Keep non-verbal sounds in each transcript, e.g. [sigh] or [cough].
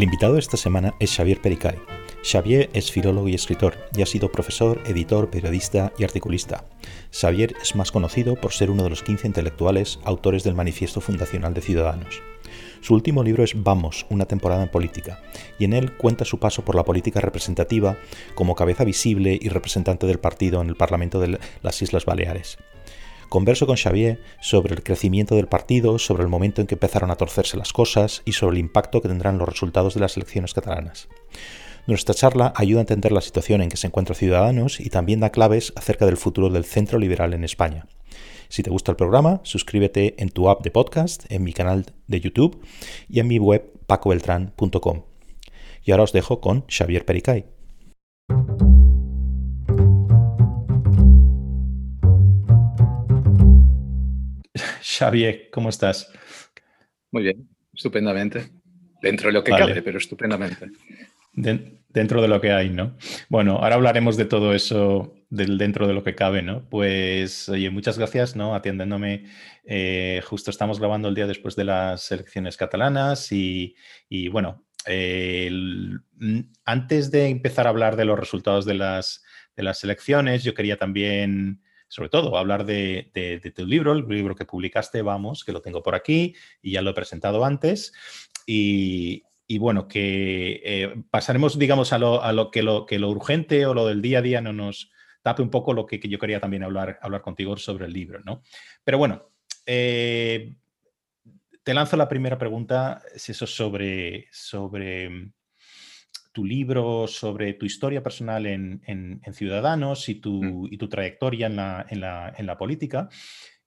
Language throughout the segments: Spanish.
El invitado de esta semana es Xavier Pericay. Xavier es filólogo y escritor y ha sido profesor, editor, periodista y articulista. Xavier es más conocido por ser uno de los 15 intelectuales autores del Manifiesto Fundacional de Ciudadanos. Su último libro es Vamos, una temporada en política, y en él cuenta su paso por la política representativa como cabeza visible y representante del partido en el Parlamento de las Islas Baleares. Converso con Xavier sobre el crecimiento del partido, sobre el momento en que empezaron a torcerse las cosas y sobre el impacto que tendrán los resultados de las elecciones catalanas. Nuestra charla ayuda a entender la situación en que se encuentra Ciudadanos y también da claves acerca del futuro del centro liberal en España. Si te gusta el programa, suscríbete en tu app de podcast, en mi canal de YouTube y en mi web pacobeltran.com. Y ahora os dejo con Xavier Pericay. Xavier, ¿cómo estás? Muy bien, estupendamente. Dentro de lo que cabe, pero estupendamente. dentro de lo que hay, ¿no? Bueno, ahora hablaremos de todo eso del dentro de lo que cabe, ¿no? Pues, oye, muchas gracias, ¿no? Atiéndendome. Eh, justo estamos grabando el día después de las elecciones catalanas y, bueno, antes de empezar a hablar de los resultados de las, de las elecciones, yo quería también sobre todo hablar de, tu libro, el libro que publicaste, vamos, que lo tengo por aquí y ya lo he presentado antes. Y, bueno, que eh, pasaremos, digamos, a lo, que lo, que lo urgente o lo del día a día no nos tape un poco lo que, yo quería también hablar, hablar contigo sobre el libro, ¿no? Pero bueno, eh, te lanzo la primera pregunta, es eso sobre, sobre tu libro sobre tu historia personal en, Ciudadanos y tu, mm. y tu trayectoria en la, en la, política,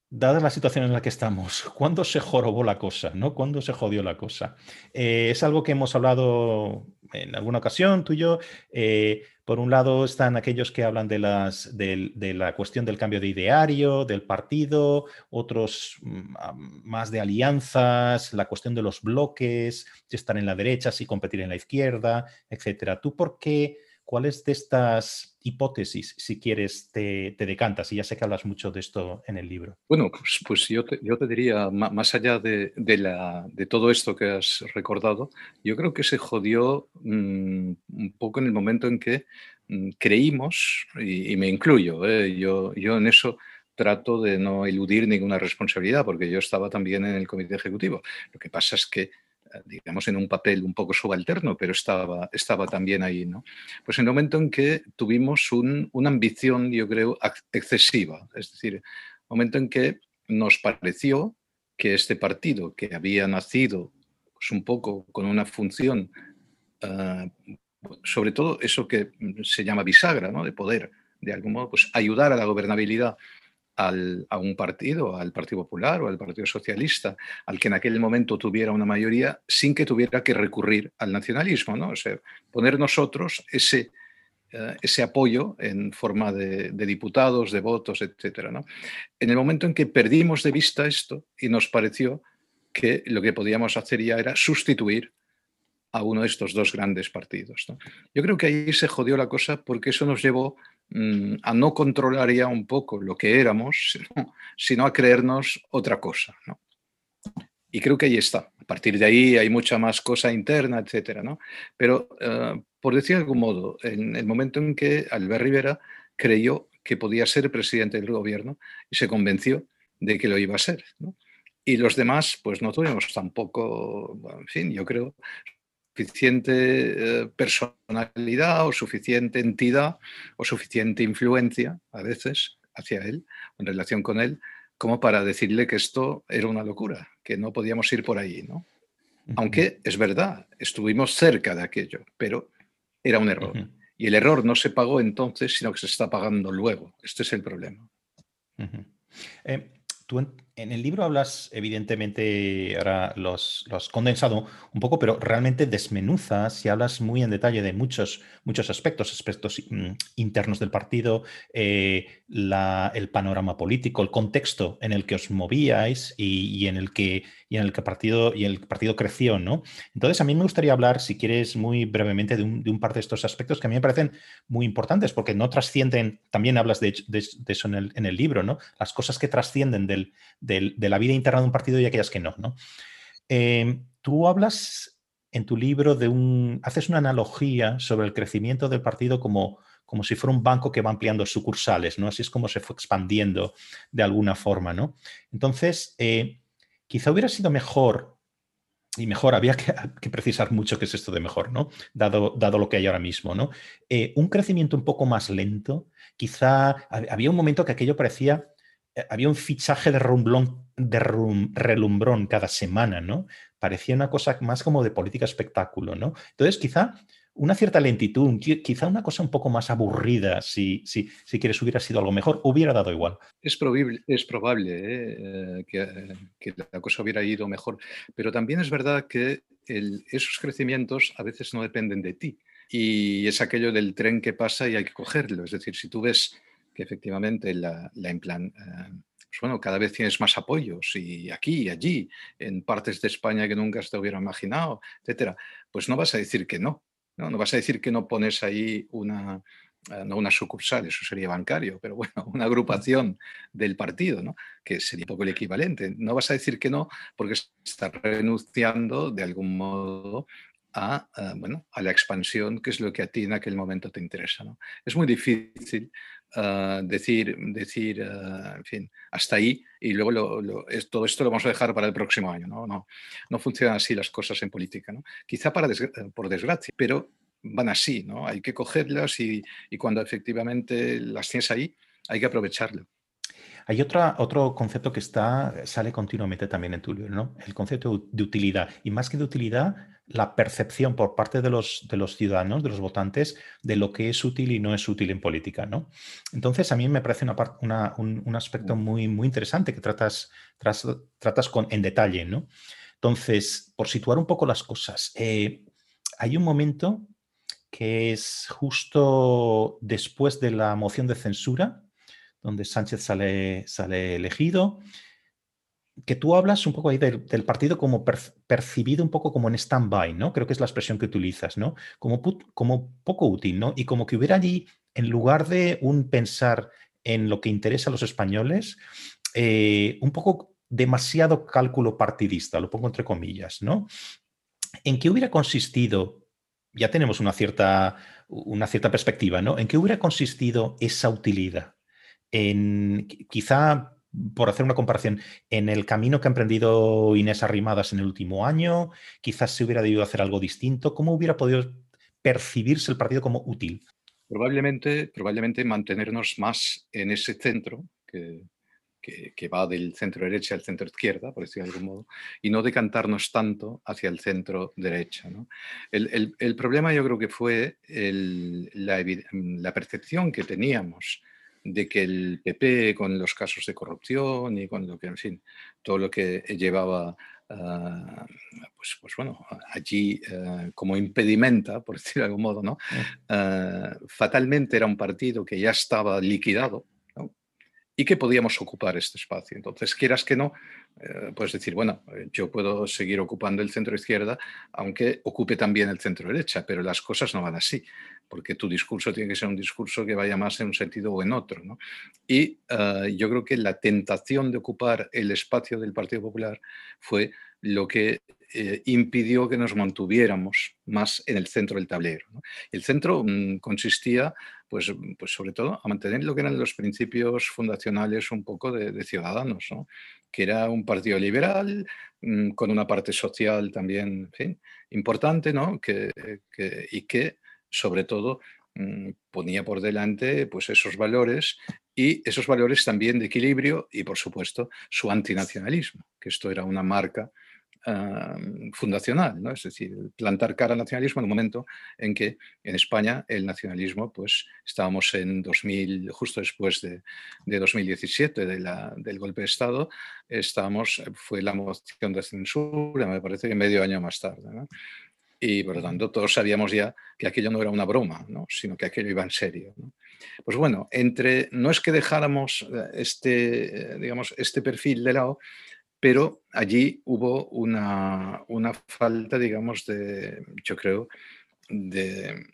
dada la situación en la que estamos, [laughs] ¿cuándo se jorobó la cosa? ¿no? ¿Cuándo se jodió la cosa? Eh, es algo que hemos hablado en alguna ocasión, tú y yo. Eh, por un lado están aquellos que hablan de, las, de, la cuestión del cambio de ideario, del partido, otros mm, más de alianzas, la cuestión de los bloques, si estar en la derecha, si competir en la izquierda, etcétera. ¿Tú por qué? ¿Cuáles de estas hipótesis, si quieres, te, decantas? Y ya sé que hablas mucho de esto en el libro. Bueno, pues, pues yo, te, diría, más allá de, todo esto que has recordado, yo creo que se jodió mm, un poco en el momento en que mm, creímos, y, me incluyo, ¿eh? yo en eso trato de no eludir ninguna responsabilidad, porque yo estaba también en el comité ejecutivo. Lo que pasa es que digamos, en un papel un poco subalterno, pero estaba, estaba también ahí, ¿no? Pues en el momento en que tuvimos una ambición, yo creo, excesiva, es decir, momento en que nos pareció que este partido, que había nacido pues, un poco con una función, ah, sobre todo eso que se llama bisagra, ¿no? de poder, de algún modo, pues ayudar a la gobernabilidad a un partido, al Partido Popular o al Partido Socialista, al que en aquel momento tuviera una mayoría sin que tuviera que recurrir al nacionalismo, ¿no? O sea, poner nosotros ese, eh, ese apoyo en forma de, diputados, de votos, etc. ¿no? En el momento en que perdimos de vista esto y nos pareció que lo que podíamos hacer ya era sustituir a uno de estos dos grandes partidos. Yo creo que ahí se jodió la cosa porque eso nos llevó Mm, a no controlar ya un poco lo que éramos, sino, a creernos otra cosa. Y creo que ahí está. A partir de ahí hay mucha más cosa interna, etcétera, ¿no? Pero, eh, por decir de algún modo, en el momento en que Albert Rivera creyó que podía ser presidente del gobierno y se convenció de que lo iba a ser, Y los demás, pues no tuvimos tampoco, en fin, yo creo, suficiente eh, personalidad o suficiente entidad o suficiente influencia a veces hacia él, en relación con él, como para decirle que esto era una locura, que no podíamos ir por ahí, ¿no? Aunque es verdad, estuvimos cerca de aquello, pero era un error. Y el error no se pagó entonces, sino que se está pagando luego. Este es el problema. Tú en, el libro hablas, evidentemente, ahora los, has condensado un poco, pero realmente desmenuzas y hablas muy en detalle de muchos, muchos aspectos, aspectos mm, internos del partido, eh, el panorama político, el contexto en el que os movíais y, en el que y en el que partido y el partido creció, ¿no? Entonces a mí me gustaría hablar, si quieres, muy brevemente de un, par de estos aspectos que a mí me parecen muy importantes, porque no trascienden. También hablas de, eso en el, libro, ¿no? Las cosas que trascienden de la vida interna de un partido y aquellas que no, ¿no? Eh, tú hablas en tu libro de un, haces una analogía sobre el crecimiento del partido como, como si fuera un banco que va ampliando sucursales, ¿no? Así es como se fue expandiendo de alguna forma, ¿no? Entonces, eh, quizá hubiera sido mejor, y mejor, [laughs] había que, precisar mucho qué es esto de mejor, ¿no? Dado, dado lo que hay ahora mismo, ¿no? Eh, un crecimiento un poco más lento, quizá había un momento que aquello parecía había un fichaje de, de relumbrón cada semana, ¿no? Parecía una cosa más como de política espectáculo, ¿no? Entonces, quizá una cierta lentitud, quizá una cosa un poco más aburrida, si, si, si quieres hubiera sido algo mejor, hubiera dado igual. Es, probable, es probable ¿eh? que, que, la cosa hubiera ido mejor, pero también es verdad que esos crecimientos a veces no dependen de ti. Y es aquello del tren que pasa y hay que cogerlo. Es decir, si tú ves que efectivamente la, eh, pues bueno, cada vez tienes más apoyos y aquí y allí, en partes de España que nunca se hubiera imaginado, etcétera, pues no vas a decir que no, no, vas a decir que no pones ahí una, eh, no una sucursal, eso sería bancario, pero bueno, [laughs] una agrupación del partido, ¿no? que sería un poco el equivalente. No vas a decir que no porque estás renunciando de algún modo a, eh, bueno, a la expansión, que es lo que a ti en aquel momento te interesa. ¿no? Es muy difícil uh, decir, decir uh, en fin, hasta ahí y luego lo, lo, todo esto lo vamos a dejar para el próximo año. No, no, no funcionan así las cosas en política. ¿no? Quizá para desgra por desgracia, pero van así. ¿no? Hay que cogerlas y, y cuando efectivamente las tienes ahí, hay que aprovecharlo. Hay otra, otro concepto que está, sale continuamente también en tu libro, ¿no? El concepto de utilidad. Y más que de utilidad, la percepción por parte de los, de los ciudadanos, de los votantes, de lo que es útil y no es útil en política, ¿no? Entonces, a mí me parece una, un, un, aspecto muy, muy interesante que tratas, tras, tratas con, en detalle, ¿no? Entonces, por situar un poco las cosas, eh, hay un momento que es justo después de la moción de censura, donde Sánchez sale, elegido, que tú hablas un poco ahí del, partido como per, percibido un poco como en stand-by, ¿no? Creo que es la expresión que utilizas, ¿no? Como, como poco útil, ¿no? Y como que hubiera allí, en lugar de un pensar en lo que interesa a los españoles, eh, un poco demasiado cálculo partidista, lo pongo entre comillas, ¿no? ¿En qué hubiera consistido, ya tenemos una cierta, una cierta perspectiva, ¿no? ¿En qué hubiera consistido esa utilidad? En, quizá, por hacer una comparación, en el camino que ha emprendido Inés Arrimadas en el último año, quizás se hubiera debido hacer algo distinto. ¿Cómo hubiera podido percibirse el partido como útil? Probablemente, probablemente mantenernos más en ese centro que, que, va del centro derecha al centro izquierda, por decirlo de algún modo, y no decantarnos tanto hacia el centro derecha. el, el, problema yo creo que fue el, la, la, percepción que teníamos de que el PP con los casos de corrupción y con lo que, en fin, todo lo que llevaba Uh, pues, pues, bueno, allí uh, como impedimenta, por [laughs] decirlo de algún modo, ¿no? Uh, fatalmente era un partido que ya estaba liquidado, y que podíamos ocupar este espacio. Entonces, quieras que no, eh, puedes decir, bueno, eh, yo puedo seguir ocupando el centro izquierda, aunque ocupe también el centro derecha, pero las cosas no van así, porque tu discurso tiene que ser un discurso que vaya más en un sentido o en otro. Y uh, yo creo que la tentación de ocupar el espacio del Partido Popular fue lo que eh, impidió que nos mantuviéramos más en el centro del tablero. El centro mmm, consistía, pues, pues sobre todo, a mantener lo que eran los principios fundacionales un poco de, Ciudadanos, ¿no? que era un partido liberal, mmm, con una parte social también importante, ¿no? que, y que, sobre todo, mmm, ponía por delante pues, esos valores y esos valores también de equilibrio y, por supuesto, su antinacionalismo, que esto era una marca uh, fundacional, ¿no? es decir, plantar cara al nacionalismo en un momento en que en España el nacionalismo, pues estábamos en 2000, justo después de, de 2017, de la, del golpe de Estado, estábamos, fue la moción de censura, me parece que medio año más tarde. ¿no? Y por lo tanto todos sabíamos ya que aquello no era una broma, ¿no? sino que aquello iba en serio. ¿no? Pues bueno, entre, no es que dejáramos eh, este, digamos, este perfil de lado, pero allí hubo una, una falta, digamos, de, yo creo, de,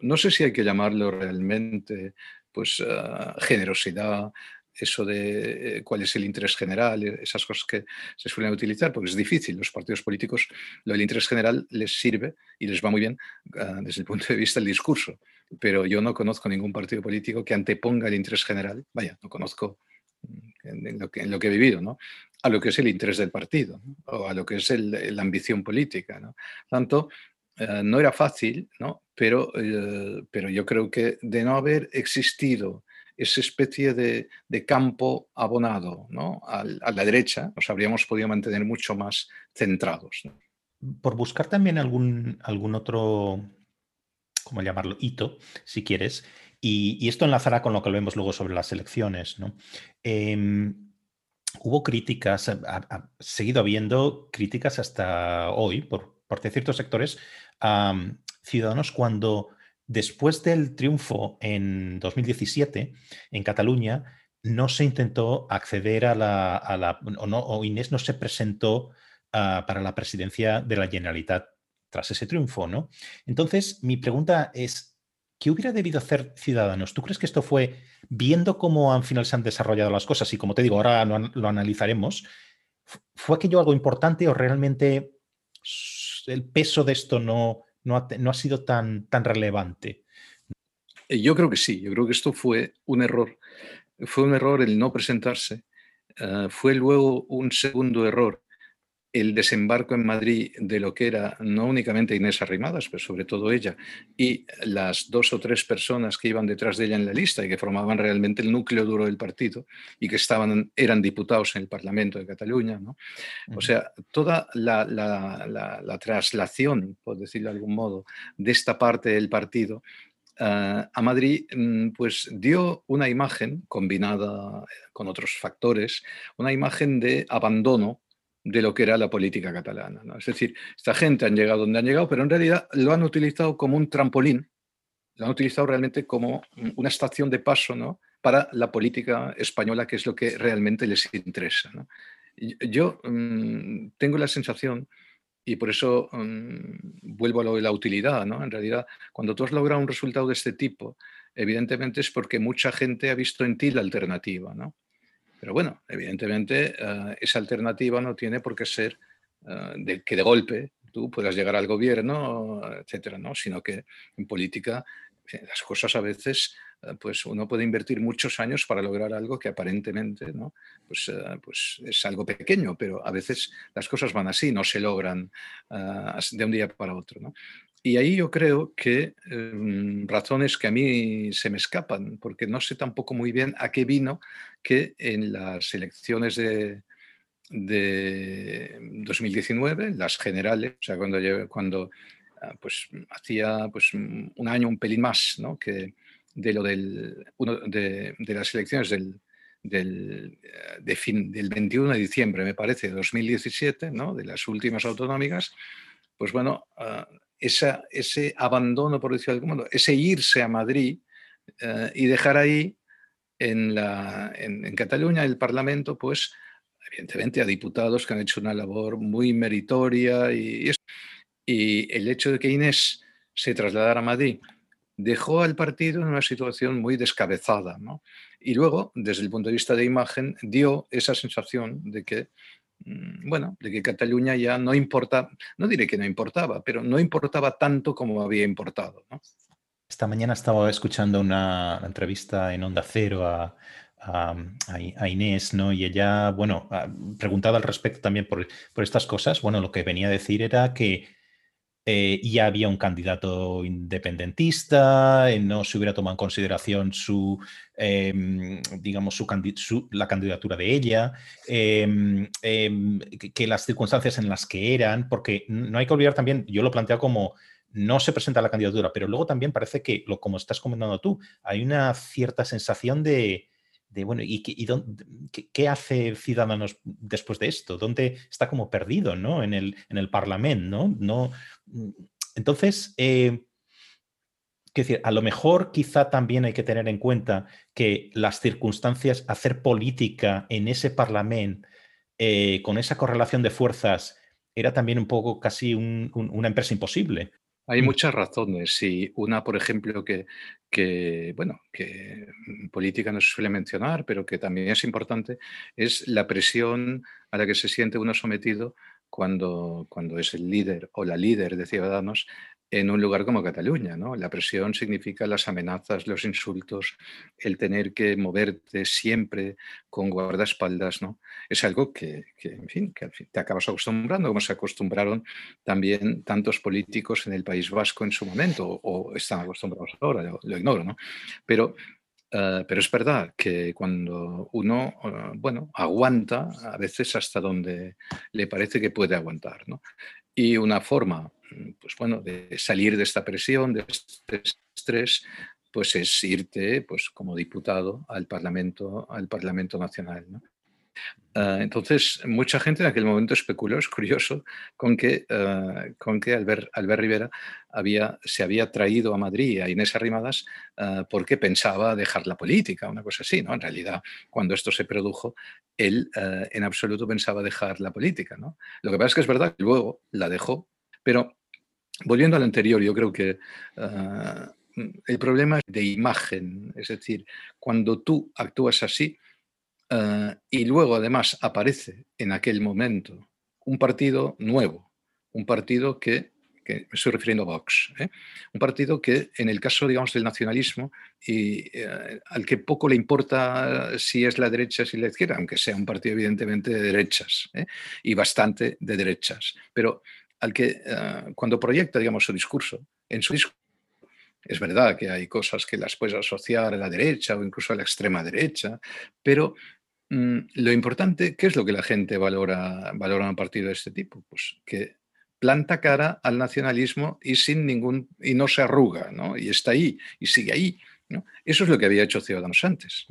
no sé si hay que llamarlo realmente, pues, uh, generosidad, eso de cuál es el interés general, esas cosas que se suelen utilizar, porque es difícil. Los partidos políticos, lo del interés general les sirve y les va muy bien ah, desde el punto de vista del discurso. Pero yo no conozco ningún partido político que anteponga el interés general, vaya, no conozco mm, en lo que, en lo que he vivido, ¿no? a lo que es el interés del partido o a lo que es la ambición política. ¿no? Tanto, eh, no era fácil, ¿no? Pero, eh, pero yo creo que de no haber existido esa especie de, campo abonado ¿no? a, la derecha, nos habríamos podido mantener mucho más centrados. Por buscar también algún, algún otro, ¿cómo llamarlo? Hito, si quieres. Y, esto enlazará con lo que vemos luego sobre las elecciones. ¿no? Em, hubo críticas, ha, seguido habiendo críticas hasta hoy por parte de ciertos sectores a ciudadanos cuando después del triunfo en 2017 en Cataluña no se intentó acceder a la, o, no, Inés no se presentó ah, para la presidencia de la Generalitat tras ese triunfo, ¿no? Entonces, mi pregunta es, ¿qué hubiera debido hacer Ciudadanos? ¿Tú crees que esto fue, viendo cómo al final se han desarrollado las cosas, y como te digo, ahora lo analizaremos, ¿fue aquello algo importante o realmente el peso de esto no, no ha, sido tan, tan relevante. Eh, yo creo que sí, yo creo que esto fue un error. Fue un error el no presentarse. Eh, fue luego un segundo error el desembarco en Madrid de lo que era no únicamente Inés Arrimadas, pero sobre todo ella, y las dos o tres personas que iban detrás de ella en la lista y que formaban realmente el núcleo duro del partido y que estaban, eran diputados en el Parlamento de Cataluña. ¿no? O sea, toda la, la, traslación, por decirlo de algún modo, de esta parte del partido eh, a Madrid, mm, pues dio una imagen combinada con otros factores, una imagen de abandono de lo que era la política catalana. Es decir, esta gente han llegado donde han llegado, pero en realidad lo han utilizado como un trampolín, lo han utilizado realmente como una estación de paso ¿no? para la política española, que es lo que realmente les interesa. Yo mm, tengo la sensación, y por eso mm, vuelvo a lo de la utilidad, ¿no? en realidad, cuando tú has logrado un resultado de este tipo, evidentemente es porque mucha gente ha visto en ti la alternativa. ¿no? Pero bueno, evidentemente eh, esa alternativa no tiene por qué ser eh, de que de golpe tú puedas llegar al gobierno, etcétera, ¿no? Sino que en política eh, las cosas a veces, pues uno puede invertir muchos años para lograr algo que aparentemente, ¿no? Pues, pues es algo pequeño, pero a veces las cosas van así, no se logran de un día para otro, ¿no? Y ahí yo creo que em, razones que a mí se me escapan, porque no sé tampoco muy bien a qué vino que en las elecciones de, de 2019, las generales, o sea, cuando, cuando ah, pues, hacía pues, un año, un pelín más, ¿no? que de lo del, uno de, las elecciones del, del, eh, fin, del 21 de diciembre, me parece, de 2017, ¿no? de las últimas autonómicas, pues bueno, ese abandono, por decirlo de algún ese irse a Madrid eh, y dejar ahí en, la, en, Cataluña el Parlamento, pues evidentemente a diputados que han hecho una labor muy meritoria y, y el hecho de que Inés se trasladara a Madrid dejó al partido en una situación muy descabezada. ¿no? Y luego, desde el punto de vista de imagen, dio esa sensación de que bueno, de que Cataluña ya no importa, no diré que no importaba, pero no importaba tanto como había importado. Esta mañana estaba escuchando una entrevista en Onda Cero a, Inés, ¿no? Y ella, bueno, preguntaba al respecto también por, por, estas cosas. Bueno, lo que venía a decir era que eh, ya había un candidato independentista, eh, no se hubiera tomado en consideración su, em, digamos, su, la candidatura de ella, em, em, que, las circunstancias en las que eran, porque no hay que olvidar también, yo lo planteo como no se presenta la candidatura, pero luego también parece que, lo, como estás comentando tú, hay una cierta sensación de, bueno, ¿y, qué, hace Ciudadanos después de esto? ¿Dónde está como perdido, ¿no? En el, en el Parlamento, ¿no? no mm, entonces, eh, decir, a lo mejor quizá también hay que tener en cuenta que las circunstancias, hacer política en ese Parlamento eh, con esa correlación de fuerzas era también un poco casi una empresa imposible. Hay mm. muchas razones. Y una, por ejemplo, que, que, bueno, que política no se suele mencionar, pero que también es importante, es la presión a la que se siente uno sometido cuando, cuando es el líder o la líder de Ciudadanos en un lugar como Cataluña. ¿no? La presión significa las amenazas, los insultos, el tener que moverte siempre con guardaespaldas. ¿no? Es algo que, en fin, que te acabas acostumbrando, como se acostumbraron también tantos políticos en el País Vasco en su momento, o, están acostumbrados ahora, lo, ignoro. ¿no? Pero eh, pero es verdad que cuando uno, eh, bueno, aguanta a veces hasta donde le parece que puede aguantar, ¿no? Y una forma pues bueno, de salir de esta presión, de este estrés, pues es irte pues, como diputado al Parlamento, al Parlamento Nacional. Ah, entonces, mucha gente en aquel momento especuló, es curioso, con que, uh, con que Albert, Albert, Rivera había, se había traído a Madrid a Inés Arrimadas ah, porque pensaba dejar la política, una cosa así. ¿no? En realidad, cuando esto se produjo, él en absoluto pensaba dejar la política. ¿no? Lo que pasa es que es verdad que luego la dejó, pero Volviendo al anterior, yo creo que ah, el problema es de imagen, es decir, cuando tú actúas así ah, y luego además aparece en aquel momento un partido nuevo, un partido que, me estoy refiriendo a Vox, ¿eh? un partido que en el caso, digamos, del nacionalismo y eh, al que poco le importa si es la derecha, si la izquierda, aunque sea un partido evidentemente de derechas ¿eh? y bastante de derechas, pero al que eh, cuando proyecta, digamos, su discurso, en su discurso, es verdad que hay cosas que las puedes asociar a la derecha o incluso a la extrema derecha, pero mm, lo importante, ¿qué es lo que la gente valora, valora un partido de este tipo? Pues que planta cara al nacionalismo y sin ningún y no se arruga, ¿no? Y está ahí y sigue ahí. ¿no? Eso es lo que había hecho Ciudadanos antes.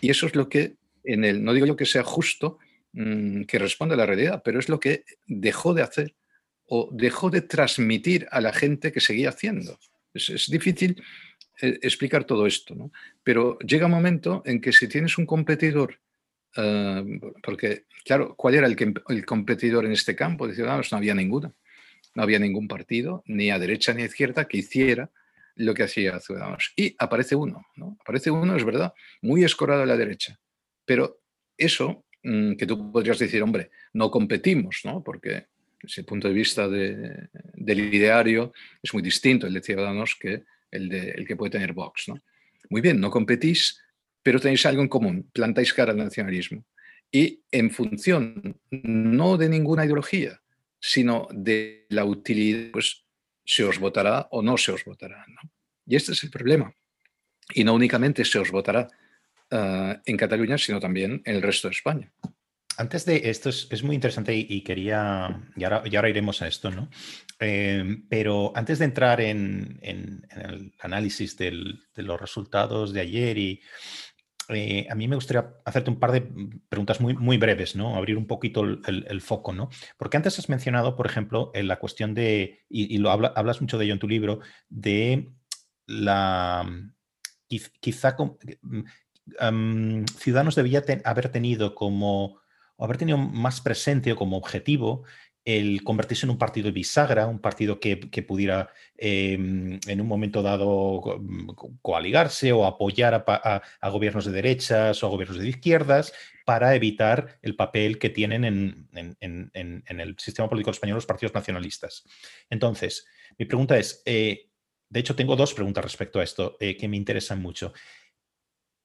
Y eso es lo que en el, no digo yo que sea justo mm, que responda a la realidad, pero es lo que dejó de hacer o dejó de transmitir a la gente que seguía haciendo. Es, difícil eh, explicar todo esto, ¿no? pero llega un momento en que si tienes un competidor, eh, porque claro, ¿cuál era el, el, competidor en este campo de Ciudadanos? No había ninguno, no había ningún partido, ni a derecha ni a izquierda, que hiciera lo que hacía Ciudadanos. Y aparece uno, ¿no? Aparece uno, es verdad, muy escorado a la derecha, pero eso mm, que tú podrías decir, hombre, no competimos, ¿no? Porque ese punto de vista del ideario es muy distinto el de Ciudadanos que el, de, el que puede tener Vox. ¿no? Muy bien, no competís, pero tenéis algo en común, plantáis cara al nacionalismo. Y en función no de ninguna ideología, sino de la utilidad, pues se os votará o no se os votará. Y este es el problema. Y no únicamente se os votará ah, en Cataluña, sino también en el resto de España. Antes de esto es, muy interesante y, quería, y ahora, iremos a esto, ¿no? Eh, pero antes de entrar en, el análisis de los resultados de ayer y eh, a mí me gustaría hacerte un par de preguntas muy, muy breves, ¿no? Abrir un poquito el, foco, ¿no? Porque antes has mencionado, por ejemplo, en la cuestión de, y, lo hablas mucho de ello en tu libro, de la quizá mm, Ciudadanos debía haber tenido como o haber tenido más presente o como objetivo el convertirse en un partido bisagra, un partido que, pudiera em, en un momento dado mm, coaligarse o apoyar a, gobiernos de derechas o a gobiernos de izquierdas para evitar el papel que tienen en, el sistema político español los partidos nacionalistas. Entonces, mi pregunta es, eh, de hecho tengo dos preguntas respecto a esto eh, que me interesan mucho.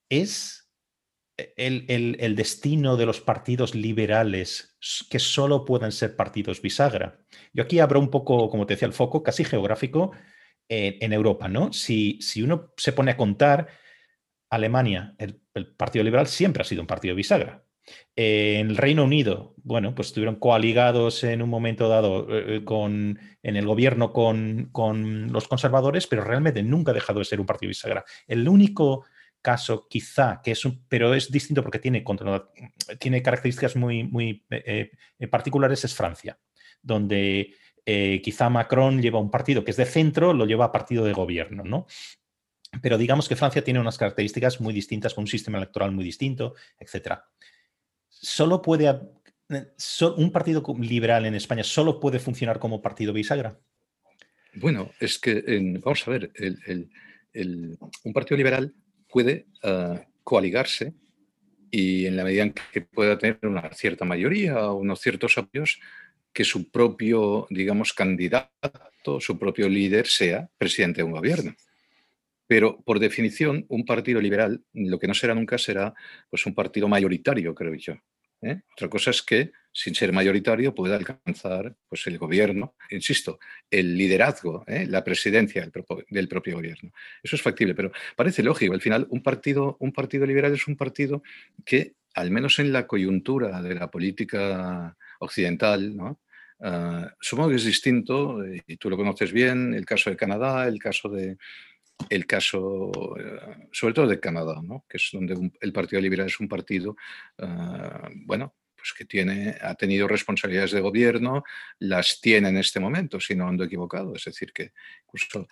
¿Es el, destino de los partidos liberales que solo pueden ser partidos bisagra. Yo aquí abro un poco, como te decía, el foco casi geográfico en, Europa, ¿no? Si, uno se pone a contar, Alemania, el, Partido Liberal siempre ha sido un partido bisagra. en el Reino Unido, bueno, pues estuvieron coaligados en un momento dado eh, eh, con, en el gobierno con, con, los conservadores, pero realmente nunca ha dejado de ser un partido bisagra. El único caso quizá, que es un, pero es distinto porque tiene, tiene características muy, muy eh, eh, particulares, es Francia, donde eh, quizá Macron lleva un partido que es de centro, lo lleva a partido de gobierno, ¿no? Pero digamos que Francia tiene unas características muy distintas, con un sistema electoral muy distinto, etc. Solo puede, un partido liberal en España solo puede funcionar como partido bisagra. Bueno, es que, vamos a ver, un partido liberal puede ah, coaligarse y en la medida en que pueda tener una cierta mayoría o unos ciertos apoyos, que su propio, digamos, candidato, su propio líder sea presidente de un gobierno. Pero por definición, un partido liberal, lo que no será nunca será pues, un partido mayoritario, creo yo. ¿eh? Otra cosa es que, sin ser mayoritario, pueda alcanzar pues, el gobierno, insisto, el liderazgo, ¿eh? la presidencia del propio, gobierno. Eso es factible, pero parece lógico. Al final, un partido, un partido liberal es un partido que, al menos en la coyuntura de la política occidental. Ah, supongo que es distinto, y tú lo conoces bien, el caso de Canadá, el caso de, el caso, eh, sobre todo de Canadá, ¿no? que es donde el Partido Liberal es un partido, ah, bueno, pues que tiene, ha tenido responsabilidades de gobierno, las tiene en este momento, si no ando equivocado, es decir, que incluso,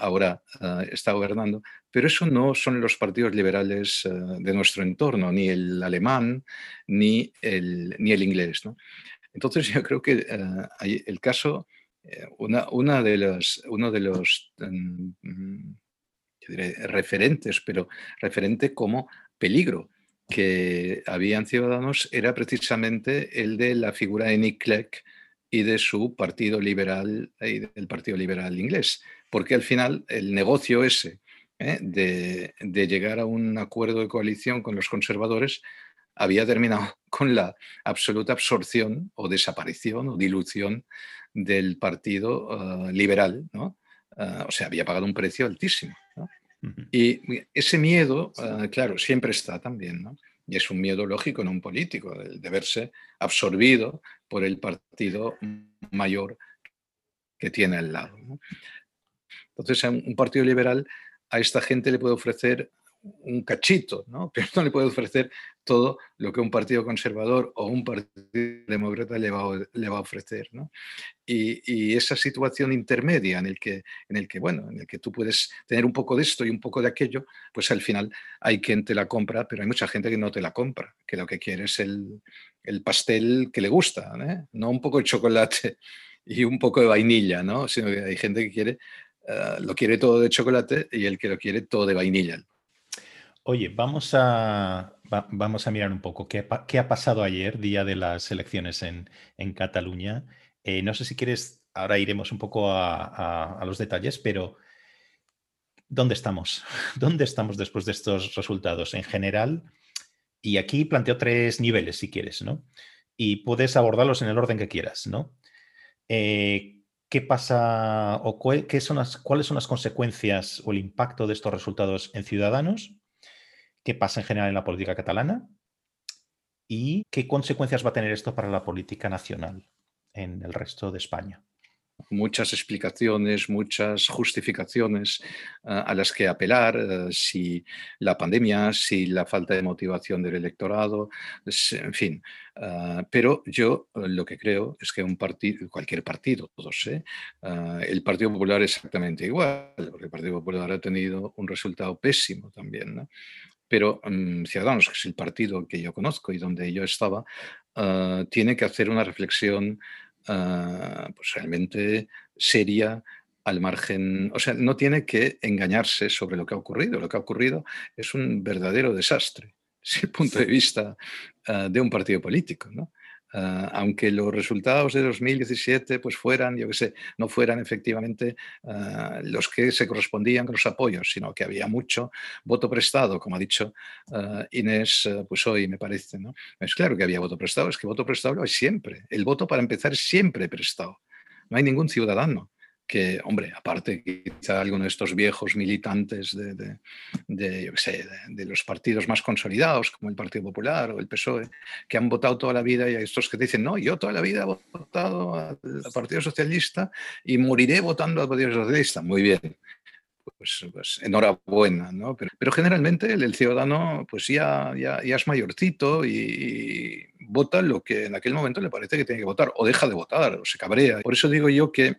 ahora ah, está gobernando, pero eso no son los partidos liberales ah, de nuestro entorno, ni el alemán, ni el, ni el inglés. Entonces yo creo que hay el caso eh, una, de los, uno de los mm, referentes, pero referente como peligro que habían ciudadanos era precisamente el de la figura de Nick Clegg y de su partido liberal y del partido liberal inglés, porque al final el negocio ese ¿eh? de, de, llegar a un acuerdo de coalición con los conservadores había terminado [laughs] con la absoluta absorción o desaparición o dilución del Partido ah, Liberal, ¿no? Ah, o sea, había pagado un precio altísimo. Y ese miedo, ah, claro, siempre está también, ¿no? Y es un miedo lógico en un político, de verse absorbido por el partido mayor que tiene al lado. Entonces, un partido liberal a esta gente le puede ofrecer un cachito, ¿no? [laughs] pero no le puede ofrecer todo lo que un partido conservador o un partido demócrata le va, a ofrecer. ¿no? Y, esa situación intermedia en el, que, en el que, bueno, en el que tú puedes tener un poco de esto y un poco de aquello, pues al final hay quien te la compra, pero hay mucha gente que no te la compra, que lo que quiere es el, el pastel que le gusta, ¿eh? no un poco de chocolate [laughs] y un poco de vainilla, ¿no? sino que hay gente que quiere, eh, lo quiere todo de chocolate y el que lo quiere todo de vainilla. Oye, vamos a, vamos a mirar un poco qué, ha pasado ayer, día de las elecciones en, Cataluña. Eh, no sé si quieres, ahora iremos un poco a, los detalles, pero ¿dónde estamos? [laughs] ¿Dónde estamos después de estos resultados en general? Y aquí planteo tres niveles, si quieres, ¿no? Y puedes abordarlos en el orden que quieras, ¿no? Eh, ¿Qué pasa o qué son las, cuáles son las consecuencias o el impacto de estos resultados en ciudadanos? Qué pasa en general en la política catalana y qué consecuencias va a tener esto para la política nacional en el resto de España muchas explicaciones, muchas justificaciones ah, a las que apelar, eh, si la pandemia, si la falta de motivación del electorado, en fin. Ah, pero yo lo que creo es que un partido, cualquier partido, todos, ¿eh? El Partido Popular exactamente igual, porque el Partido Popular ha tenido un resultado pésimo también. ¿no? Pero mm, Ciudadanos, que es el partido que yo conozco y donde yo estaba, ah, tiene que hacer una reflexión ah, pues realmente seria al margen, o sea, no tiene que engañarse sobre lo que ha ocurrido. Lo que ha ocurrido es un verdadero desastre desde el punto de vista ah, de un partido político. ¿no? Ah, aunque los resultados de 2017 pues fueran, yo que sé, no fueran efectivamente ah, los que se correspondían con los apoyos, sino que había mucho voto prestado, como ha dicho uh, Inés, pues hoy me parece. ¿no? Es claro que había voto prestado, es que voto prestado lo hay siempre. El voto para empezar es siempre prestado. No hay ningún ciudadano que, hombre, aparte quizá alguno de estos viejos militantes de, de, los partidos más consolidados, como el Partido Popular o el PSOE, que han votado toda la vida y hay estos que dicen, no, yo toda la vida he votado al Partido Socialista y moriré votando al Partido Socialista. Muy bien. Pues, pues enhorabuena, ¿no? Pero, generalmente el, ciudadano pues ya, ya, ya es mayorcito y, y, vota lo que en aquel momento le parece que tiene que votar, o deja de votar, o se cabrea. Por eso digo yo que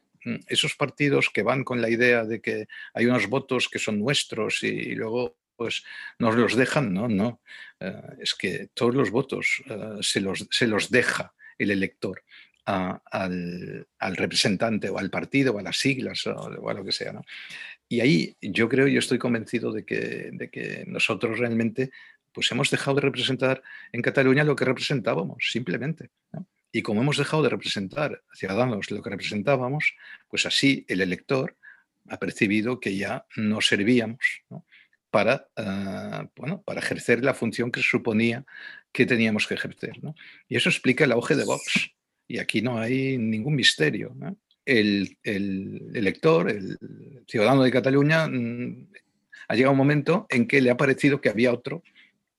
esos partidos que van con la idea de que hay unos votos que son nuestros y, luego pues nos los dejan, no, no. Eh, es que todos los votos eh, se, los, se los deja el elector al, representante o al partido o a las siglas o, a lo que sea. Y ahí yo creo, yo estoy convencido de que, de que nosotros realmente pues hemos dejado de representar en Cataluña lo que representábamos, simplemente. Y como hemos dejado de representar a Ciudadanos lo que representábamos, pues así el elector ha percibido que ya no servíamos Para, ah, bueno, para ejercer la función que suponía que teníamos que ejercer. Y eso explica el auge de Vox. Y aquí no hay ningún misterio. El, el, elector, el ciudadano de Cataluña, mm, ha llegado un momento en que le ha parecido que había otro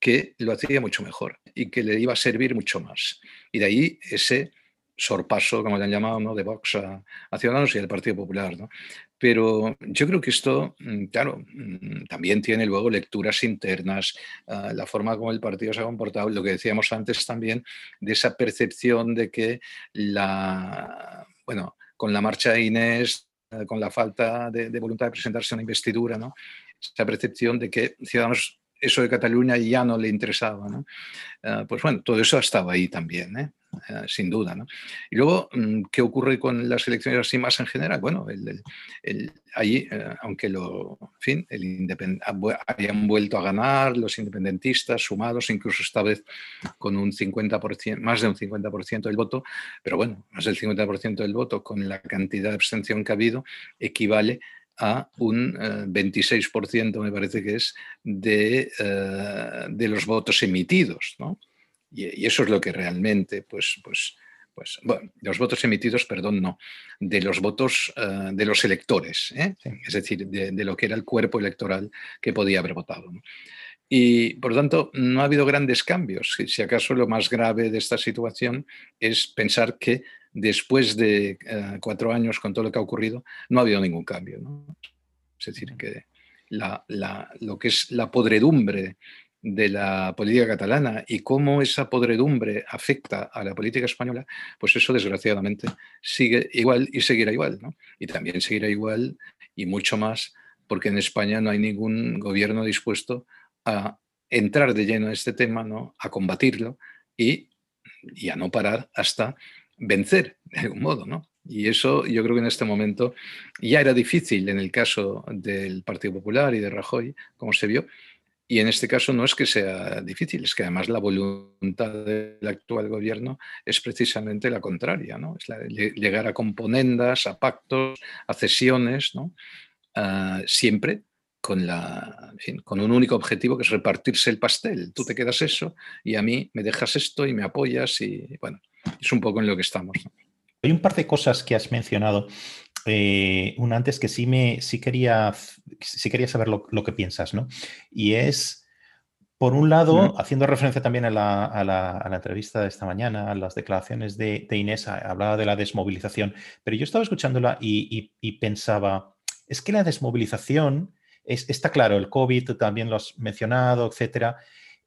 que lo hacía mucho mejor y que le iba a servir mucho más. Y de ahí ese sorpaso, como le han llamado, de Vox a, Ciudadanos y al Partido Popular. ¿no? Pero yo creo que esto, mm, claro, mm, también tiene luego lecturas internas, ah, la forma como el partido se ha comportado, lo que decíamos antes también, de esa percepción de que la, bueno, con la marcha de Inés, eh, con la falta de, de voluntad de presentarse a una investidura, ¿no? esa percepción de que Ciudadanos eso de Cataluña ya no le interesaba. ¿no? Ah, pues bueno, todo eso estaba ahí también, ¿eh? Ah, sin duda. Y luego, mm, ¿qué ocurre con las elecciones así más en general? Bueno, el, eh, aunque lo, fin, el hayan vuelto a ganar los independentistas sumados, incluso esta vez con un 50%, más de un 50% del voto, pero bueno, más del 50% del voto con la cantidad de abstención que ha habido, equivale a un 26%, eh, me parece que es, de, eh, de los votos emitidos. ¿no? Y, eso es lo que realmente, pues, pues, pues, bueno, los votos emitidos, perdón, no, de los votos eh, de los electores, es decir, de, lo que era el cuerpo electoral que podía haber votado. Y por lo tanto, no ha habido grandes cambios. Si, acaso lo más grave de esta situación es pensar que después de eh, cuatro años con todo lo que ha ocurrido, no ha habido ningún cambio. Es decir, que lo que es la podredumbre de la política catalana y cómo esa podredumbre afecta a la política española, pues eso desgraciadamente sigue igual y seguirá igual. Y también seguirá igual y mucho más porque en España no hay ningún gobierno dispuesto a entrar de lleno en este tema, ¿no? a combatirlo y, y a no parar hasta vencer de algún modo, ¿no? Y eso yo creo que en este momento ya era difícil en el caso del Partido Popular y de Rajoy, como se vio, y en este caso no es que sea difícil, es que además la voluntad del actual gobierno es precisamente la contraria, ¿no? Es llegar a componendas, a pactos, a cesiones, ¿no? Ah, siempre con, la, con un único objetivo que es repartirse el pastel. Tú te quedas eso y a mí me dejas esto y me apoyas y bueno, es un poco en lo que estamos. Hay un par de cosas que has mencionado. Eh, una antes que sí, me, sí, quería, sí quería saber lo, que piensas, ¿no? Y es, por un lado, haciendo referencia también a la, entrevista de esta mañana, a las declaraciones de, Inés, hablaba de la desmovilización, pero yo estaba escuchándola y, y pensaba, es que la desmovilización está claro, el COVID también lo has mencionado, etcétera.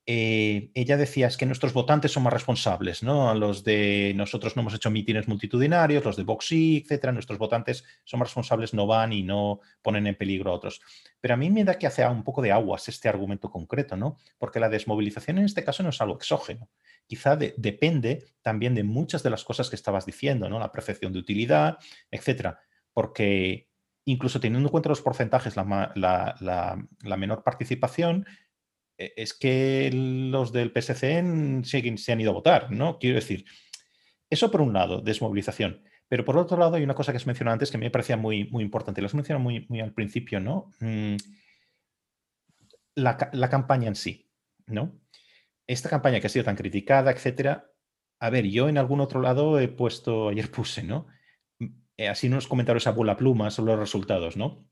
Eh, ella decía es que nuestros votantes son más responsables, ¿no? Los de nosotros no hemos hecho mítines multitudinarios, los de Vox sí, etcétera. Nuestros votantes son más responsables, no van y no ponen en peligro a otros. Pero a mí me da que hace un poco de aguas este argumento concreto, ¿no? Porque la desmovilización en este caso no es algo exógeno. Quizá depende también de muchas de las cosas que estabas diciendo, ¿no? La percepción de utilidad, etcétera. Porque incluso teniendo en cuenta los porcentajes, la, menor participación, es que los del PSC se han ido a votar, ¿no? Quiero decir, eso por un lado, desmovilización. Pero por otro lado, hay una cosa que has mencionado antes que me parecía muy, muy importante, lo has mencionado muy, muy al principio, ¿no? Mm, la, la, campaña en sí, ¿no? Esta campaña que ha sido tan criticada, etcétera. A ver, yo en algún otro lado he puesto, ayer puse, ¿no? Eh, así unos comentarios a bola pluma sobre los resultados, ¿no?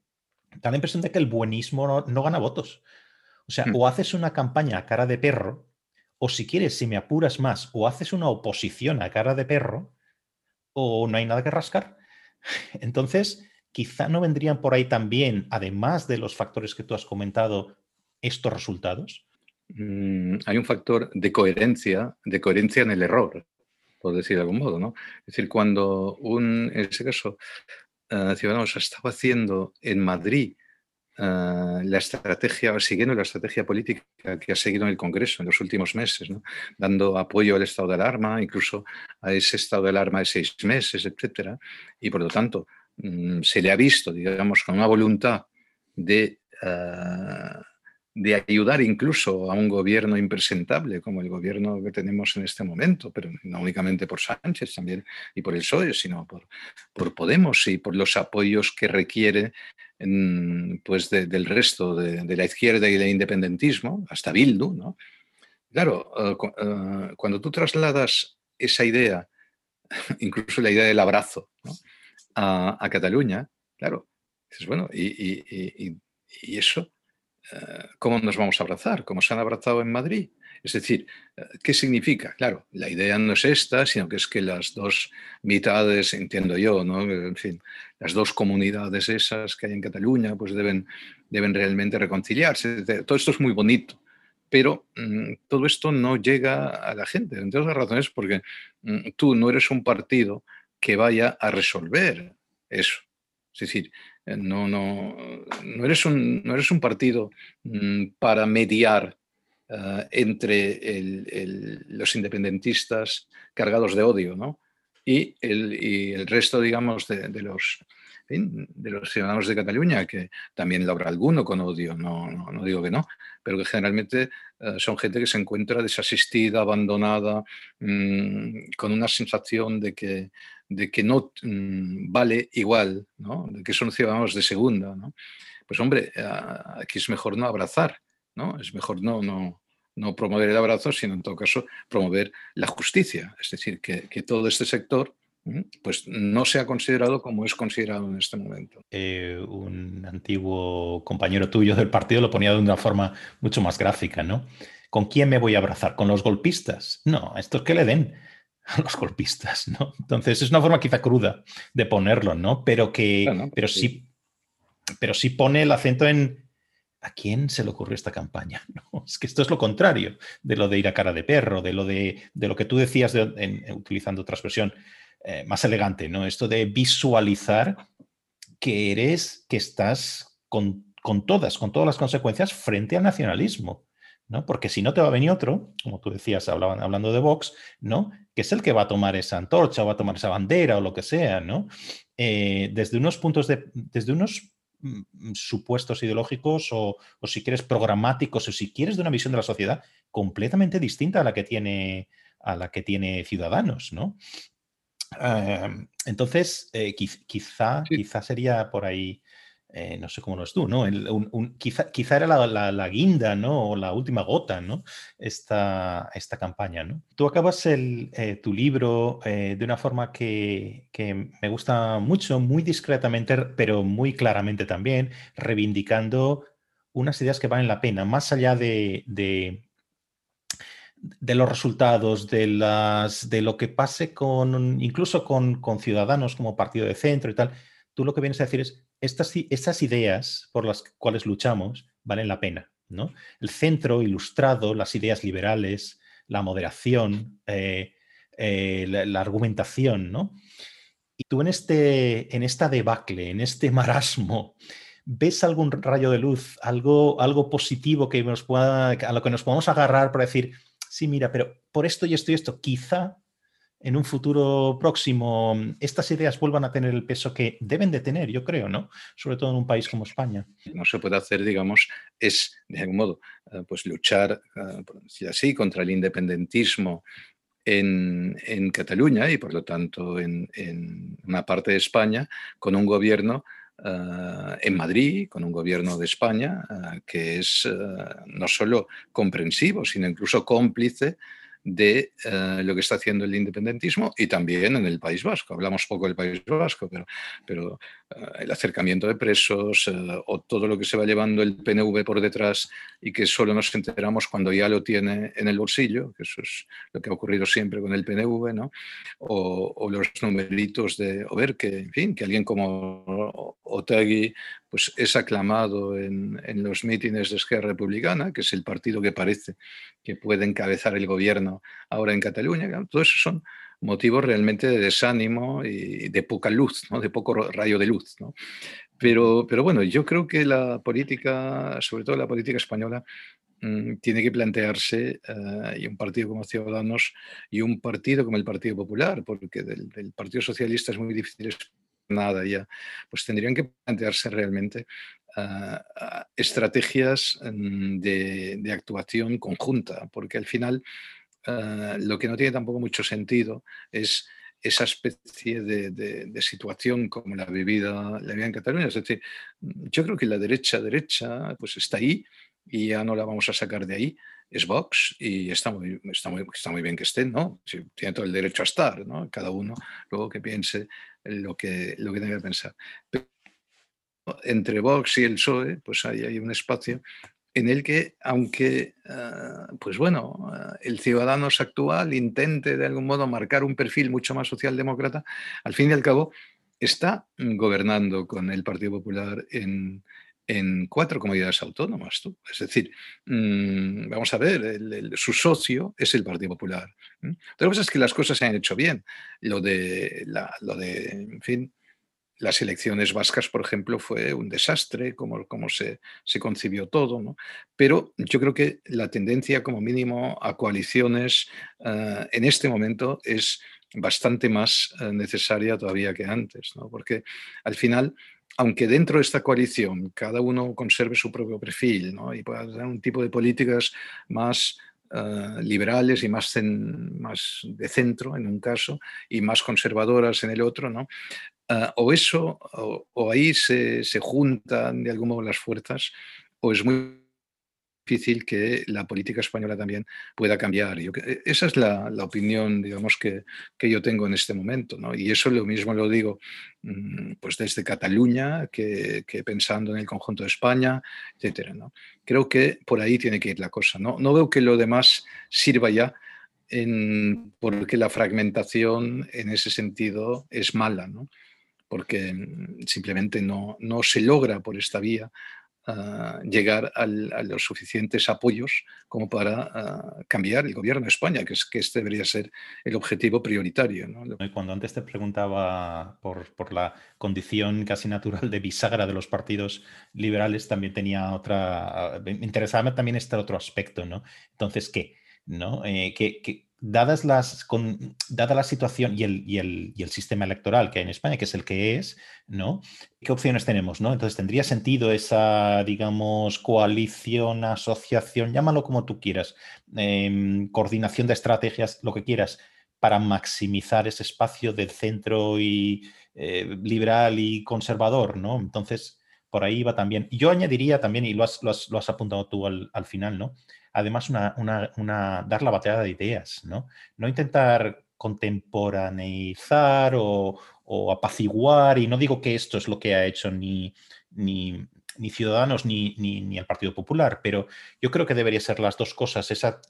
Da la impresión de que el buenismo no, gana votos. O sea, hmm. o haces una campaña a cara de perro, o si quieres, si me apuras más, o haces una oposición a cara de perro, o no hay nada que rascar. [laughs] Entonces, quizá no vendrían por ahí también, además de los factores que tú has comentado, estos resultados. Mm, hay un factor de coherencia, de coherencia en el error por decir de algún modo, ¿no? Es decir, cuando un, en ese caso, uh, Ciudadanos estaba haciendo en Madrid eh, la estrategia, siguiendo la estrategia política que ha seguido en el Congreso en los últimos meses, dando apoyo al estado de alarma, incluso a ese estado de alarma de seis meses, etcétera, y por lo tanto mm, se le ha visto, digamos, con una voluntad de, eh, de ayudar incluso a un gobierno impresentable como el gobierno que tenemos en este momento, pero no únicamente por Sánchez también y por el PSOE, sino por, por Podemos y por los apoyos que requiere pues del resto de, la izquierda y del independentismo, hasta Bildu, ¿no? Claro, eh, eh, cuando tú trasladas esa idea, [laughs] incluso la idea del abrazo, a, Cataluña, claro, dices, bueno, ¿y, eso? Eh, ¿Cómo nos vamos a abrazar? ¿Cómo se han abrazado en Madrid? Es decir, eh, ¿qué significa? Claro, la idea no es esta, sino que es que las dos mitades, entiendo yo, ¿no? En fin, las dos comunidades esas que hay en Cataluña, pues deben, deben realmente reconciliarse. Todo esto es muy bonito, pero mm, todo esto no llega a la gente, entre otras razones porque mm, tú no eres un partido que vaya a resolver eso. Es decir, no, no, no, eres, un, no eres un partido mm, para mediar eh, entre los independentistas cargados de odio ¿no? y, el, resto, digamos, de, los, de los ciudadanos de Cataluña, que también lo habrá alguno con odio, no, no, digo que no, pero que generalmente eh, son gente que se encuentra desasistida, abandonada, mm, con una sensación de que, de que no mm, vale igual, ¿no? de que son ciudadanos de segunda. ¿no? Pues hombre, aquí es mejor no abrazar, ¿no? es mejor no, no, no promover el abrazo, sino en todo caso promover la justicia, es decir, que, todo este sector pues no sea considerado como es considerado en este momento. Eh, un antiguo compañero tuyo del partido lo ponía de una forma mucho más gráfica, ¿no? ¿Con quién me voy a abrazar? ¿Con los golpistas? No, estos que le den a los golpistas, ¿no? Entonces es una forma quizá cruda de ponerlo, ¿no? Pero que, pero sí, pero sí pone el acento en ¿a quién se le ocurrió esta campaña? [laughs] No, es que esto es lo contrario de lo de ir a cara de perro, de lo, de, lo que tú decías utilizando otra expresión eh, más elegante, ¿no? Esto de visualizar que eres, que estás con, todas, con todas las consecuencias frente al nacionalismo. ¿no? Porque si no te va a venir otro, como tú decías hablando de Vox, ¿no? Que es el que va a tomar esa antorcha o va a tomar esa bandera o lo que sea, ¿no? Eh, desde unos puntos de, desde unos Mm, mm, supuestos ideológicos o, si quieres programáticos o si quieres de una visión de la sociedad completamente distinta a la que tiene, a la que tiene Ciudadanos, ¿no? Em, entonces, eh, quizá, quizá sería por ahí eh, no sé cómo lo es tú, ¿no? quizá, quizá, era la, guinda, ¿no? O la última gota, ¿no? Esta, esta campaña, ¿no? Tú acabas el, eh, tu libro de una forma que, me gusta mucho, muy discretamente, pero muy claramente también, reivindicando unas ideas que valen la pena, más allá de, de los resultados, de, las, de lo que pase con, incluso con, con ciudadanos como partido de centro y tal, tú lo que vienes a decir es, estas, estas ideas por las cuales luchamos valen la pena. ¿no? El centro ilustrado, las ideas liberales, la moderación, eh, eh, la, argumentación, ¿no? Y tú en, este, en esta debacle, en este marasmo, ¿ves algún rayo de luz, algo, algo positivo que nos pueda, a lo que nos podamos agarrar para decir, sí, mira, pero por esto y esto y esto, quizá en un futuro próximo estas ideas vuelvan a tener el peso que deben de tener, yo creo, ¿no? Sobre todo en un país como España. No se puede hacer, digamos, es de algún modo, eh, pues luchar, eh, así, contra el independentismo en, Cataluña y por lo tanto en, una parte de España con un gobierno eh, en Madrid, con un gobierno de España que es no solo comprensivo, sino incluso cómplice de lo que está haciendo el independentismo y también en el País Vasco. Hablamos poco del País Vasco, pero, pero el acercamiento de presos eh, o todo lo que se va llevando el PNV por detrás y que solo nos enteramos cuando ya lo tiene en el bolsillo, que eso es lo que ha ocurrido siempre con el PNV, ¿no? o, los numeritos de, o ver que, en fin, que alguien como Otagui pues es aclamado en, en, los mítines de Esquerra Republicana, que es el partido que parece que puede encabezar el gobierno ahora en Cataluña. Todo eso son motivos realmente de desánimo y de poca luz, ¿no? de poco rayo de luz. ¿no? Pero, pero bueno, yo creo que la política, sobre todo la política española, mm, tiene que plantearse, eh, y un partido como Ciudadanos y un partido como el Partido Popular, porque del, Partido Socialista es muy difícil nada ya, pues tendrían que plantearse realmente eh, estrategias mm, de, actuación conjunta, porque al final eh, lo que no tiene tampoco mucho sentido es esa especie de, situación como la vivida, la vida en Cataluña. Es decir, yo creo que la derecha, derecha, pues está ahí y ya no la vamos a sacar de ahí. Es Vox y está muy, está muy, está muy bien que estén, ¿no? tiene todo el derecho a estar, ¿no? Cada uno luego que piense lo que, lo que tenga que pensar. Pero entre Vox y el PSOE, pues ahí hay un espacio en el que, aunque, ah, pues bueno, ah, el Ciudadanos actual intente de algún modo marcar un perfil mucho más socialdemócrata, al fin y al cabo está gobernando con el Partido Popular en, cuatro comunidades autónomas. ¿tú? Es decir, mm, vamos a ver, su socio es el Partido Popular. Que pasa es que las cosas se han hecho bien. Lo de, lo de en fin, las elecciones vascas, por ejemplo, fue un desastre, como, como se, se, concibió todo, ¿no? pero yo creo que la tendencia como mínimo a coaliciones eh, en este momento es bastante más eh, necesaria todavía que antes, ¿no? porque al final aunque dentro de esta coalición cada uno conserve su propio perfil ¿no? y pueda tener un tipo de políticas más eh, liberales y más, más de centro en un caso y más conservadoras en el otro, ¿no? Ah, o eso, o, ahí se, juntan de algún modo las fuerzas, o es muy difícil que la política española también pueda cambiar. Yo, esa es la, opinión, digamos, que, yo tengo en este momento. Y eso lo mismo lo digo mm, pues desde Cataluña que, pensando en el conjunto de España, etc. ¿no? Creo que por ahí tiene que ir la cosa. No, no veo que lo demás sirva ya en, porque la fragmentación en ese sentido es mala. porque mm, simplemente no, no se logra por esta vía ah, llegar a los suficientes apoyos como para ah, cambiar el gobierno de España, que, es, que este debería ser el objetivo prioritario. Cuando antes te preguntaba por, la condición casi natural de bisagra de los partidos liberales, también tenía otra, me interesaba también este otro aspecto, ¿no? Entonces, ¿qué? ¿No? Eh, ¿qué, dadas las, con, dada la situación y el, y, el, y el, sistema electoral que hay en España, que es el que es, ¿no? ¿Qué opciones tenemos? ¿no? Entonces, ¿tendría sentido esa, digamos, coalición, asociación, llámalo como tú quieras, em, coordinación de estrategias, lo que quieras, para maximizar ese espacio del centro y eh, liberal y conservador, ¿no? Entonces, por ahí va también. Yo añadiría también, y lo has, lo has, apuntado tú al, al final, ¿no? Además una, dar la batalla de ideas, ¿no? No intentar contemporaneizar o, apaciguar, y no digo que esto es lo que ha hecho ni, ni, Ciudadanos ni, ni, el Partido Popular, pero yo creo que debería ser las dos cosas, esa,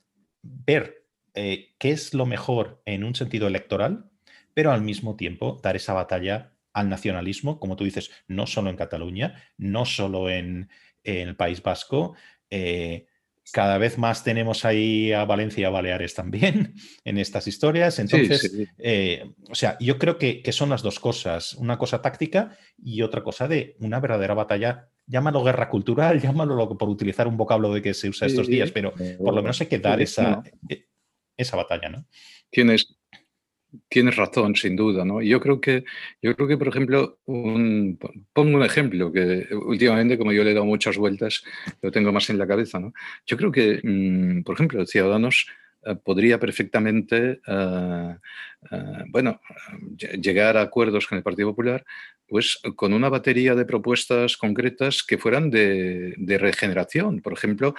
ver eh, qué es lo mejor en un sentido electoral, pero al mismo tiempo dar esa batalla al nacionalismo, como tú dices, no solo en Cataluña, no solo en, el País Vasco, eh, cada vez más tenemos ahí a Valencia y a Baleares también [laughs] en estas historias. Entonces, eh, o sea, yo creo que, son las dos cosas, una cosa táctica y otra cosa de una verdadera batalla. Llámalo guerra cultural, [laughs] llámalo por utilizar un vocablo de que se usa estos días, pero por lo menos hay que dar esa, e, esa batalla, ¿no? Tienes, Tienes razón, sin duda, ¿no? Yo creo que, yo creo que por ejemplo, un, pongo un ejemplo que últimamente, como yo le he dado muchas vueltas, lo tengo más en la cabeza, ¿no? Yo creo que, mm, por ejemplo, Ciudadanos podría perfectamente, eh, eh, bueno, llegar a acuerdos con el Partido Popular, pues con una batería de propuestas concretas que fueran de, regeneración, por ejemplo,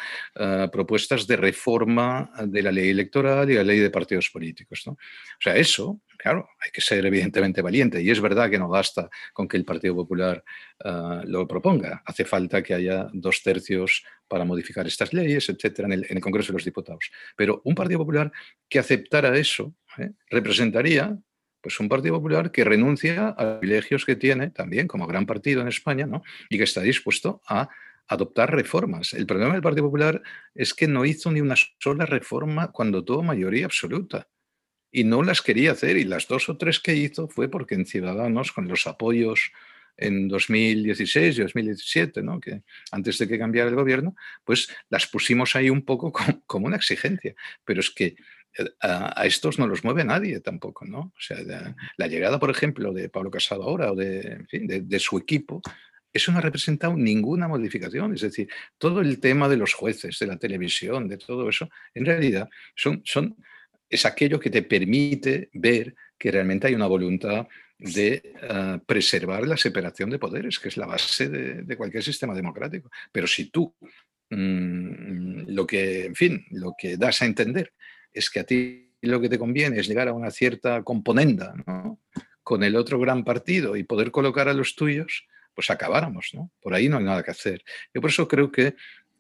propuestas de reforma de la ley electoral y la ley de partidos políticos. ¿no? O sea, eso Claro, hay que ser evidentemente valiente y es verdad que no basta con que el Partido Popular ah, lo proponga. Hace falta que haya dos tercios para modificar estas leyes, etcétera, en el, Congreso de los Diputados. Pero un Partido Popular que aceptara eso ¿eh? representaría pues un Partido Popular que renuncia a privilegios que tiene también como gran partido en España ¿no? y que está dispuesto a adoptar reformas. El problema del Partido Popular es que no hizo ni una sola reforma cuando tuvo mayoría absoluta y no las quería hacer y las dos o tres que hizo fue porque en Ciudadanos, con los apoyos en 2016 y 2017, ¿no? que antes de que cambiara el gobierno, pues las pusimos ahí un poco como, una exigencia. Pero es que eh, a, estos no los mueve nadie tampoco, ¿no? O sea, la, llegada, por ejemplo, de Pablo Casado ahora o de, de, su equipo, eso no ha representado ninguna modificación. Es decir, todo el tema de los jueces, de la televisión, de todo eso, en realidad son, son, es aquello que te permite ver que realmente hay una voluntad de ah, preservar la separación de poderes, que es la base de, cualquier sistema democrático. Pero si tú mm, lo que, en fin, lo que das a entender es que a ti lo que te conviene es llegar a una cierta componenda con el otro gran partido y poder colocar a los tuyos, pues acabáramos, ¿no? Por ahí no hay nada que hacer. Yo por eso creo que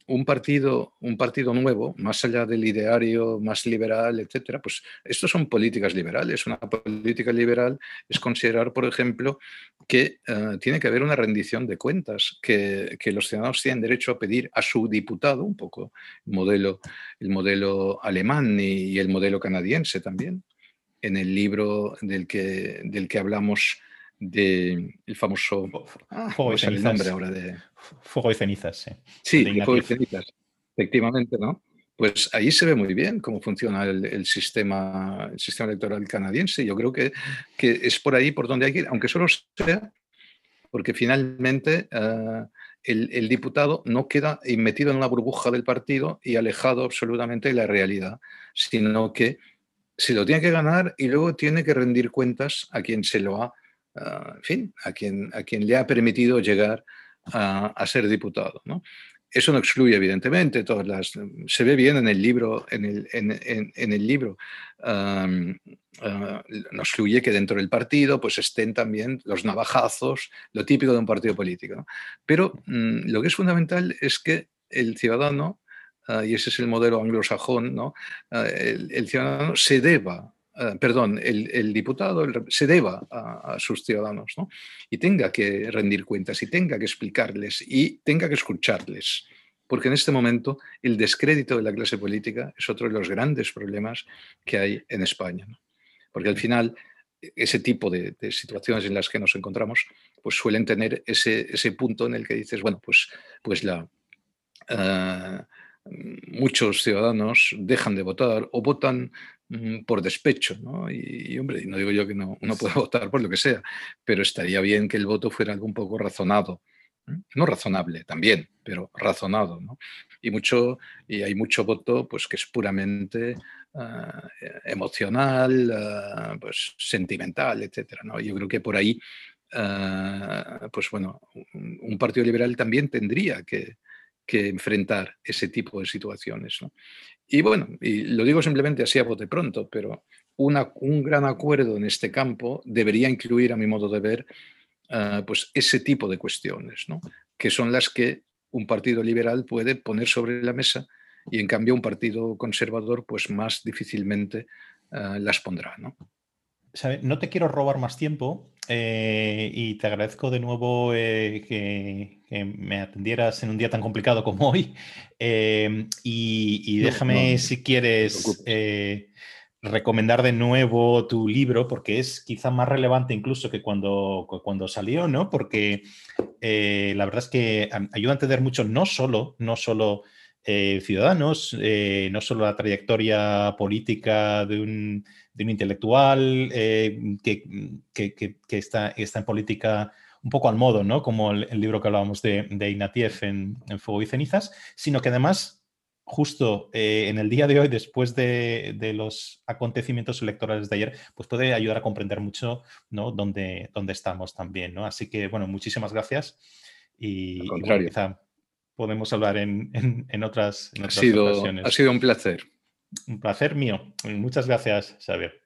un partido, un partido nuevo, más allá del ideario más liberal, etcétera, pues esto son políticas liberales. Una política liberal es considerar, por ejemplo, que eh, tiene que haber una rendición de cuentas, que, los ciudadanos tienen derecho a pedir a su diputado, un poco el modelo, el modelo alemán y, el modelo canadiense también. En el libro del que, del que hablamos del famoso... Ah, Fuego y cenizas. nombre ahora de... Fuego y cenizas, sí. Sí, Fuego y cenizas, efectivamente, ¿no? Pues ahí se ve muy bien cómo funciona el, sistema, el sistema electoral canadiense. Yo creo que, que, es por ahí por donde hay que ir, aunque solo sea porque finalmente eh, el, el, diputado no queda metido en una burbuja del partido y alejado absolutamente de la realidad, sino que se lo tiene que ganar y luego tiene que rendir cuentas a quien se lo ha Ah, en fin, a quien, a quien le ha permitido llegar a, ser diputado. ¿no? Eso no excluye, evidentemente, todas las. Se ve bien en el libro, en el, en, el libro. Ah, no excluye que dentro del partido pues estén también los navajazos, lo típico de un partido político. Pero mm, lo que es fundamental es que el ciudadano, ah, y ese es el modelo anglosajón, ¿no? el, el, ciudadano se deba eh, perdón, el, diputado se deba a, sus ciudadanos y tenga que rendir cuentas y tenga que explicarles y tenga que escucharles. Porque en este momento el descrédito de la clase política es otro de los grandes problemas que hay en España. Porque al final ese tipo de, situaciones en las que nos encontramos pues suelen tener ese, punto en el que dices, bueno, pues, pues la... Eh, muchos ciudadanos dejan de votar o votan por despecho, ¿no? Y, hombre, no digo yo que no, uno pueda votar por lo que sea, pero estaría bien que el voto fuera algo un poco razonado. No razonable también, pero razonado, ¿no? Y, mucho, y hay mucho voto pues, que es puramente ah, emocional, ah, pues, sentimental, etc. ¿no? Yo creo que por ahí, ah, pues bueno, un, partido liberal también tendría que, que enfrentar ese tipo de situaciones. ¿no? Y bueno, y lo digo simplemente así a bote pronto, pero un gran acuerdo en este campo debería incluir, a mi modo de ver, ah, pues ese tipo de cuestiones, ¿no? que son las que un partido liberal puede poner sobre la mesa y en cambio un partido conservador pues más difícilmente ah, las pondrá. ¿no? No te quiero robar más tiempo eh, y te agradezco de nuevo eh, que, me atendieras en un día tan complicado como hoy. Eh, y, déjame, si quieres, recomendar de nuevo tu libro, porque es quizá más relevante incluso que cuando, cuando salió, ¿no? Porque la verdad es que ayuda a entender mucho, no solo, no solo ciudadanos, no solo la trayectoria política de un de un intelectual eh, que, está, está, en política un poco al modo, ¿no? Como el, libro que hablábamos de, de Ignatieff en, Fuego y Cenizas, sino que además, justo eh, en el día de hoy, después de, los acontecimientos electorales de ayer, pues puede ayudar a comprender mucho, ¿no? Dónde, dónde estamos también, ¿no? Así que, bueno, muchísimas gracias y, quizá podemos hablar en, otras, en ha sido, Ha sido un placer un placer mío. Muchas gracias, Xavier.